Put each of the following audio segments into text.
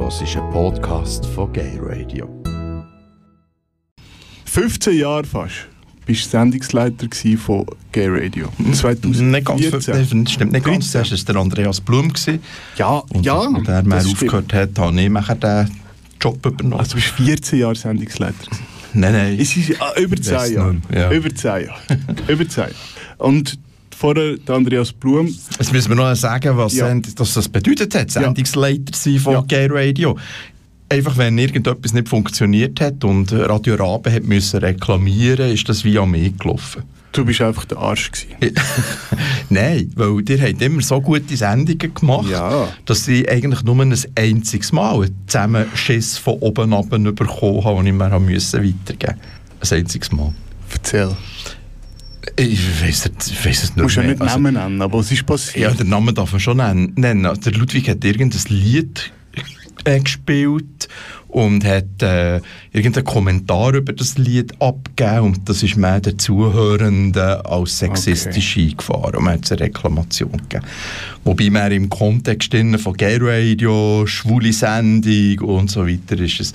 hörst einen Podcast von Gay Radio. 15 Jahre fast bist du Sendungsleiter von Gay Radio. 2014. Nicht ganz, das stimmt nicht ganz. Zuerst war der Andreas Blum. Gewesen. Ja, und, ja. Und er mehr aufgehört hat, habe ich nachher den Job übernommen. Also du bist 14 Jahre Sendungsleiter. Nein, nein. Es ist ah, über 10 Jahre. Ja. Über 10 Jahre. über 10 Jahre. Und vorher der Andreas Blum. Jetzt müssen wir noch sagen, was Ja. das bedeutet hat, Sendungsleiter sein von Ja. Gay Radio. Einfach, wenn irgendetwas nicht funktioniert hat und Radio Rabe hat müssen reklamieren, ist das wie an mich gelaufen. Du bist einfach der Arsch gewesen. Nein, weil ihr habt immer so gute Sendungen gemacht, Ja. dass ich eigentlich nur ein einziges Mal einen Zusammenschiss von oben ab bekommen habe, den ich mir weitergeben musste. Ein einziges Mal. Erzähl. Ich weiss es, es Du nicht musst ja nicht Also- Namen nennen, aber was ist Ja, passiert? den Namen darf man schon nennen. Also Der Ludwig hat irgendein Lied äh, gespielt und hat äh, irgendeinen Kommentar über das Lied abgegeben und das ist mehr den Zuhörenden als sexistisch eingefahren und man hat eine Reklamation gegeben. Wobei man im Kontext von Gay Radio, schwule Sendung und so weiter ist es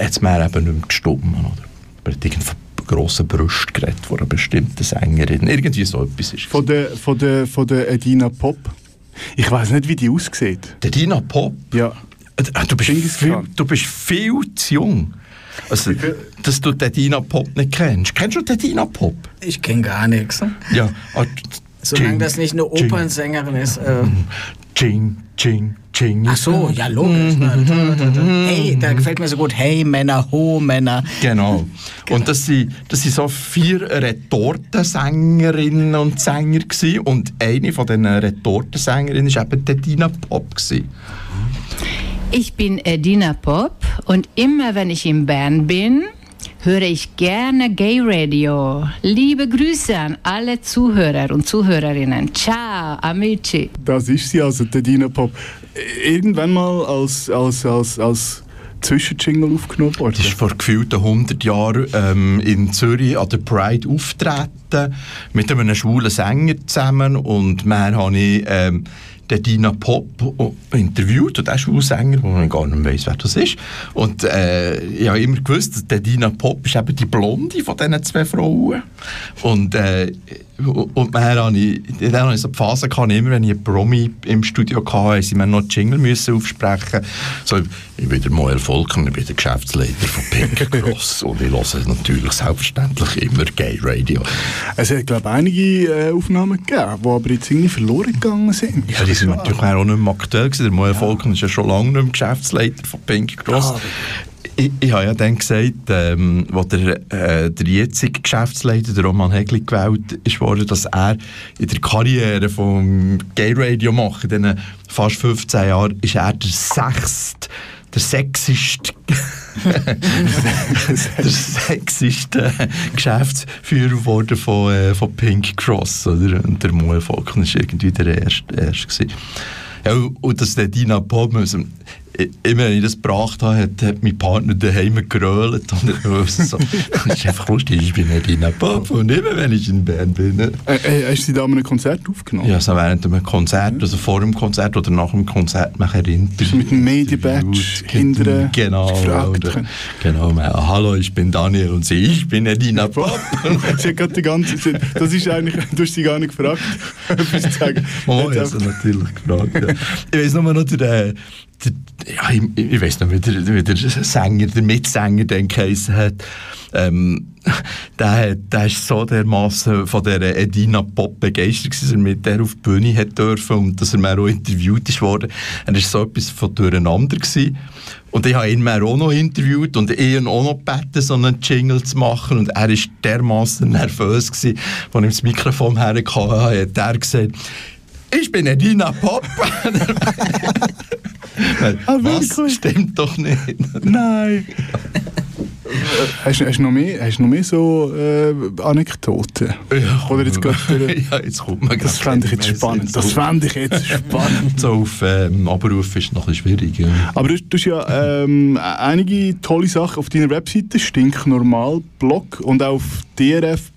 jetzt mehr eben nicht mehr gestummen, oder? Hat irgendwie von grossen Brüsten geredet, von einer bestimmten Sängerin. Irgendwie so etwas ist. Von der, von der, von der Edina Pop. Ich weiß nicht, wie die aussieht. Der Dina Pop? Ja. Äh, Du bist, viel, du bist viel zu jung. Also, dass du den Dina Pop nicht kennst. Kennst du den Dina Pop? Ich kenne gar nichts. Ja. ah, Solange das nicht eine Opernsängerin ist. Äh, Ching, ching, ching. ach so, ja, logisch. Hey, da gefällt mir so gut. Hey, Männer, ho, Männer. Genau. Und das sind, das sind so vier Retortensängerinnen und Sänger gewesen. Und eine von diesen Retortensängerinnen war eben der Dina Pop. Gewesen. Ich bin Edina Pop und immer wenn ich in Bern bin, höre ich gerne Gay Radio. Liebe Grüße an alle Zuhörer und Zuhörerinnen. Ciao, amici. Das ist sie also, der Edina Pop. Irgendwann mal als, als, als, als Zwischenjingle aufgenommen worden. Das ist vor gefühlten 100 Jahren ähm, in Zürich an der Pride auftreten mit einem schwulen Sänger zusammen und mehr habe ich ähm, den Dina Pop interviewt und der schwule Sänger, wo man gar nicht weiss, wer das ist. Und äh, ich habe immer gewusst, der Dina Pop ist eben die Blonde von diesen zwei Frauen. Und, äh, und dann habe ich, dann habe ich so die Phase gehabt, immer wenn ich einen Promi im Studio hatte, sie mir noch Jingle müssen aufsprechen so, ich bin der Moel Volker, ich bin der Geschäftsleiter von Pink Cross und ich höre natürlich selbstverständlich immer Gay Radio. Es hat, glaube ich, einige äh, Aufnahmen gegeben, die aber jetzt irgendwie verloren gegangen sind. Ja, die sind natürlich auch nicht mehr aktuell gewesen. Der Moel Volker ist ja schon lange nicht mehr Geschäftsleiter von Pink Cross. Ich, ich habe ja dann gesagt, ähm, wo der, äh, der jetzige Geschäftsleiter, der Roman Hegli, gewählt ist worden, dass er in der Karriere vom Gay Radio macht, in diesen fast 15 Jahren, ist er der sechste, der sechsiste, der sechsiste Geschäftsführer geworden von, äh, von Pink Cross, oder? Und der Moel Volken war irgendwie der erste. erste ja, und dass der Dina müssen, immer wenn ich das gebracht habe, hat, hat mein Partner daheim gerölt. Und ich so, das ist einfach lustig, ich bin nicht Dina Pop und immer wenn ich in Bern bin. Äh, äh, hast du sie da an einem Konzert aufgenommen? Ja, so während einem Konzert, also vor dem Konzert oder nach dem Konzert mache ich ein Interview. mit dem Media-Badge interviewt, hinterher Genau, gefragt oder, genau. man, Hallo, ich bin Daniel und sie, ich bin Edina Pop. sie hat gerade die ganze Zeit, das ist eigentlich, du hast sie gar nicht gefragt, etwas zu sagen. Oh, ja, einfach- so natürlich gefragt. Ja. Ich weiß nur noch, der, der, ja, ich, ich weiß noch, wie der, wie der Sänger, der Mitsänger den geheissen hat. Ähm, der, hat- der ist so dermaßen von der Edina Pop begeistert, dass er mit der auf die Bühne hat dürfen und dass er mir auch interviewt worden. Er war so etwas von durcheinander. Gewesen. Und ich habe ihn mir auch noch interviewt und ihn auch noch gebeten, so einen Jingle zu machen. Und er war dermaßen nervös, gewesen, als ich das Mikrofon herkam, hat er gesagt, ich bin Edina Pop. Ah, Was? Stimmt doch nicht. Nein. Hast, du- hast, du noch mehr, hast noch mehr so äh, Anekdoten? Oder jetzt gerade, ja, jetzt kommt man das fände ich jetzt spannend. Das fände ich jetzt spannend. So auf ähm, Abruf ist noch ein schwierig. Ja. Aber du, du hast ja ähm, einige tolle Sachen auf deiner Webseite, Stinknormal Blog und auf drf.ch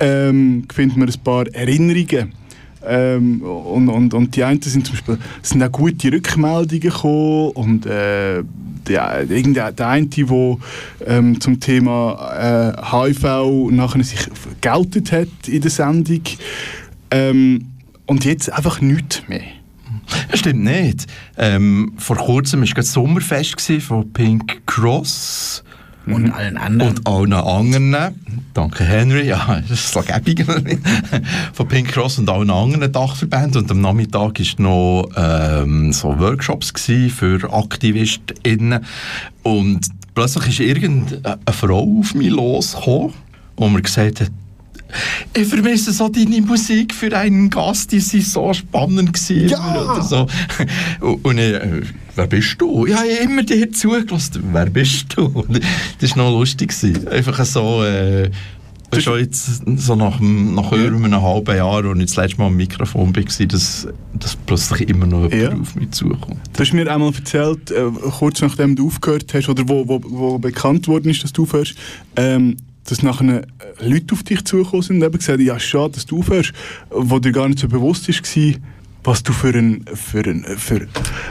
ähm, findet man ein paar Erinnerungen Ähm, und, und, und die einen sind zum Beispiel, sind auch gute Rückmeldungen gekommen und äh, der, der, der eine, der ähm, zum Thema äh, HIV nachher sich geoutet hat in der Sendung ähm, und jetzt einfach nichts mehr. Das stimmt nicht. Ähm, vor kurzem war das Sommerfest von Pink Cross. Und mhm. allen anderen. Und allen anderen. Danke, Henry. Ja, das ist so gäbig. Von Pink Cross und allen anderen Dachverbänden. Und am Nachmittag waren noch ähm, so Workshops für AktivistInnen. Und plötzlich ist irgendeine Frau auf mich losgekommen und mir gesagt hat, ich vermisse so deine Musik für einen Gast, die sie so spannend gewesen ja. oder so. Und ich, äh, wer bist du? Ja, ich habe immer dir zugelassen. Wer bist du? Das war noch lustig. Einfach so... Äh, schon jetzt so nach, nach ja. einem halben Jahr, als ich das letzte Mal am Mikrofon war, dass, dass plötzlich immer noch jemand ja. auf mich zukommt. Du hast mir einmal erzählt, äh, kurz nachdem du aufgehört hast, oder wo, wo, wo bekannt worden ist, dass du aufhörst, ähm, dass nachher äh, Leute auf dich zugekommen sind und eben gesagt ja, schade, dass du aufhörst, wo dir gar nicht so bewusst war, was du für ein, für ein, für,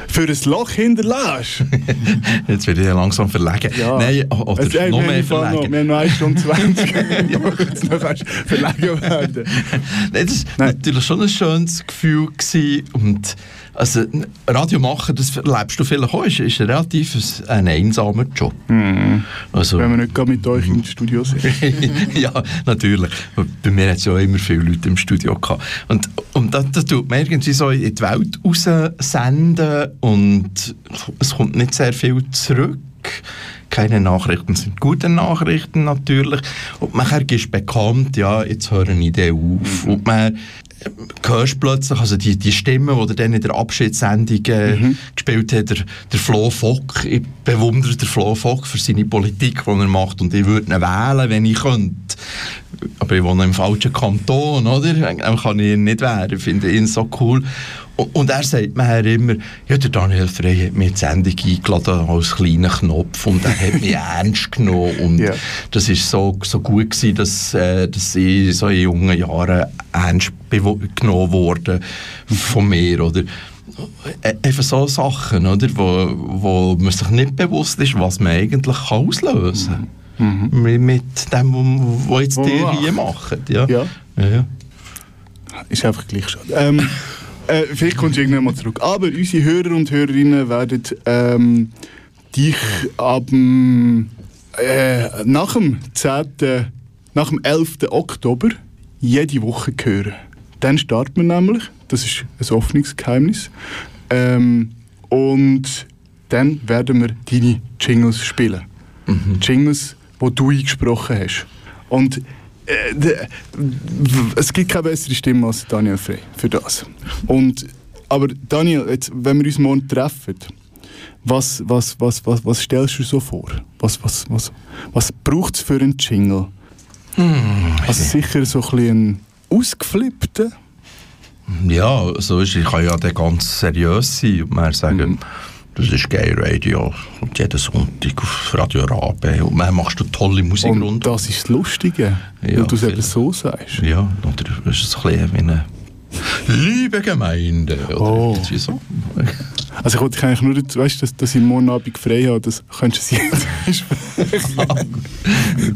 für ein Loch hinterlässt. Jetzt werde ich ja langsam verlegen. Ja. Nein, oder also, ey, noch mehr verlegen. Noch, wir haben noch 1 Stunde 20. jetzt noch verlegen werden. Nein, das war natürlich schon ein schönes Gefühl gewesen und also Radio machen, das erlebst du vielleicht auch, ist, ist relativ ein, einsamer Job. Mhm. Also, Wenn wir nicht gerade mit euch im Studio sind. ja, natürlich. Bei mir hat es ja immer viele Leute im Studio gehabt. Und, und das, das tut man irgendwie so in die Welt raussenden und es kommt nicht sehr viel zurück keine Nachrichten sind gute Nachrichten natürlich. Und nachher ist bekannt, ja, jetzt hören den auf. Und man hörst plötzlich, also die, die Stimme, die er dann in der Abschiedssendung äh, mhm. gespielt hat, der, der Flo Fock, ich bewundere den Flo Fock für seine Politik, die er macht und ich würde ihn wählen, wenn ich könnte. Aber ich wohne im falschen Kanton, oder? Dann kann ich ihn nicht wählen, ich finde ihn so cool. Und er sagt mir immer, ja, der Daniel Frey hat in die Sendung eingeladen als kleiner Knopf und er hat mich ernst genommen. Und ja. das war so, so gut gewesen, dass, äh, dass ich so in jungen Jahren ernst genommen wurde von mir, oder? Äh, einfach so Sachen, oder? Wo, wo man sich nicht bewusst ist, was man eigentlich auslösen kann. Mhm. Mit, dem, was jetzt die hier machen. Ja. Ja. ja. ja. Ist einfach gleich schon. Ähm, äh, vielleicht kommst du irgendwann mal zurück. Aber unsere Hörer und Hörerinnen werden ähm, dich ab äh, nach dem 10., nach dem 11. Oktober jede Woche hören. Dann starten wir nämlich, das ist ein offenes Geheimnis. Ähm, und dann werden wir deine Jingles spielen. Mhm. Jingles, die du eingesprochen hast. Und äh, es gibt keine bessere Stimme als Daniel Frey für das. Und, aber Daniel, jetzt, wenn wir uns morgen treffen, was, was, was, was, was stellst du so vor? Was, was, was, was braucht es für einen Jingle? Hm, also sicher so ein bisschen ausgeflippten? Ja, so ist Ich kann ja dann ganz seriös sein und mal sagen, mhm. Das ist Gay Radio. Und jeden Sonntag auf Radio Rabe. Und dann machst du tolle Musik und rund. das ist das Lustige, ja, weil du es eben so sagst. Ja, oder ist es ein bisschen wie eine Liebe Gemeinde. Oder oh. so. Also ich wollte eigentlich nur, weißt, dass, dass ich morgen Abend frei habe, das könntest du jetzt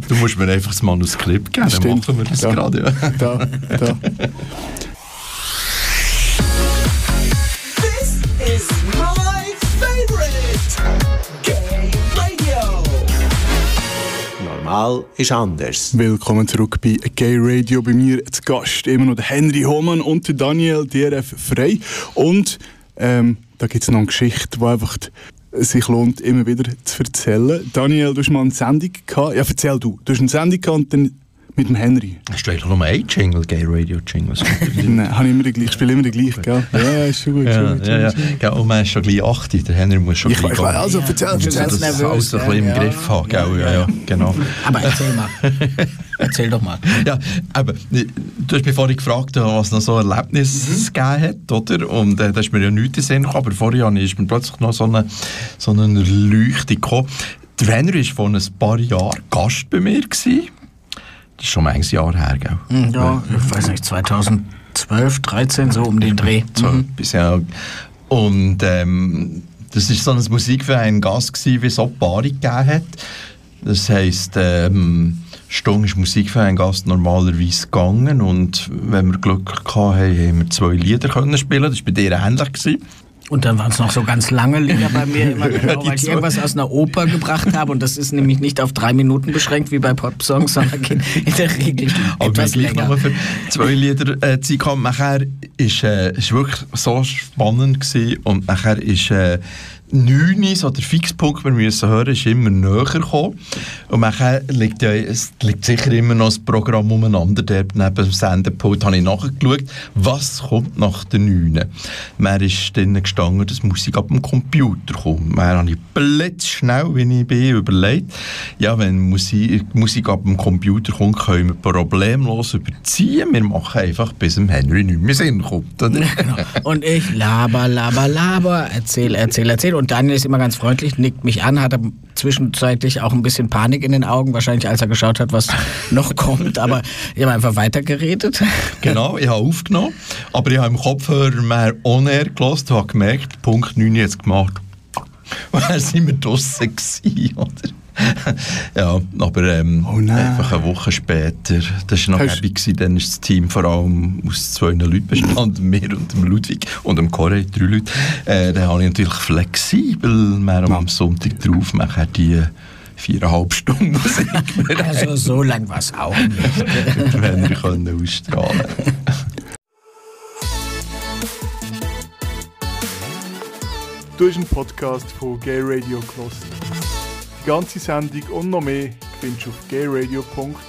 Du musst mir einfach das Manuskript geben, dann machen wir das ja. gerade. Ja. Da, da. Mal ist anders. Willkommen zurück bei Gay Radio. Bei mir zu Gast immer noch der Henry Hohmann und der Daniel DRF Frei. Und ähm, da gibt es noch eine Geschichte, die einfach sich lohnt, immer wieder zu erzählen. Daniel, du hast mal eine Sendung gehabt. Ja, erzähl du. Du hast eine Sendung gehabt und dann mit dem Henry. Hast du eigentlich nur einen Jingle, Gay Radio Jingle? Nein, habe ich immer gleich, ich spiele immer den gleichen, gell? Ja, ist schon gut. Ja, schon gut, ja, ja. ja. Und man ist schon gleich 8, der Henry muss schon ich, gleich ich, Also erzähl, erzähl. Das alles ein bisschen im Griff haben, gell? Ja, ja, genau. Aber erzähl mal. Erzähl doch mal. Ja, aber du hast mich vorhin gefragt, was noch so Erlebnisse mhm. gegeben hat, oder? Und äh, da ist mir ja nichts in Sinn gekommen, aber vorher ist mir plötzlich noch so eine, so eine Leuchte gekommen. Der Henry war vor ein paar Jahren Gast bei mir. Gewesen. Das ist schon ein Jahr her, gell? Hm, ja, ich weiß nicht, 2010 12, 13, so um den Dreh. So Mhm. ja. Und ähm, das war so ein Musikverein Gast, gewesen, wie es auch Paare gegeben hat. Das heisst, ähm, Stunde ist Musikverein Gast normalerweise gegangen und wenn wir Glück hatten, haben wir zwei Lieder können spielen. Das war bei dir ähnlich. Gewesen. Und dann waren es noch so ganz lange Lieder bei mir, immer genau, weil ich irgendwas aus einer Oper gebracht habe. Und das ist nämlich nicht auf drei Minuten beschränkt wie bei Popsongs, sondern geht in der Regel Aber etwas länger. noch für zwei Lieder äh, Zeit gehabt. Nachher ist äh, ist wirklich so spannend gewesen. und nachher ist äh, 9, so der Fixpunkt, den wir müssen hören, ist immer näher gekommen. Und nachher liegt ja, es liegt sicher immer noch das Programm umeinander, dort neben dem Sendepult habe ich nachgeschaut, was kommt nach der 9. Mir ist dann gestanden, dass Musik ab dem Computer kommt. Mir habe ich blitzschnell, wie ich bin, überlegt, ja, wenn Musik, Musik ab dem Computer kommt, können wir problemlos überziehen. Wir machen einfach, bis dem Henry nicht mehr Sinn kommt. Oder? Genau. Und ich laber, laber, laber, erzähl, erzähl, erzähl. Daniel ist immer ganz freundlich, nickt mich an, hatte zwischenzeitlich auch ein bisschen Panik in den Augen, wahrscheinlich als er geschaut hat, was noch kommt. Aber ich habe einfach weitergeredet. Genau, ich habe aufgenommen, aber ich habe im Kopfhörer mehr on-air gelassen und habe gemerkt, Punkt 9 jetzt gemacht. Und dann sind wir draussen gewesen, oder? ja, aber ähm, Oh einfach eine Woche später, das war noch Hast- happy, gewesen, dann ist das Team vor allem aus zwei Leuten bestanden, mir und dem Ludwig und dem Corey, drei Leute. Äh, dann habe ich natürlich flexibel mehr am Sonntag drauf, nachher die viereinhalb Stunden Musik Also so lang war es auch nicht. wenn wir können ausstrahlen Du hast einen Podcast von Gay Radio gehört. Die ganze Sendung und noch mehr findest du auf gayradio.lgbt.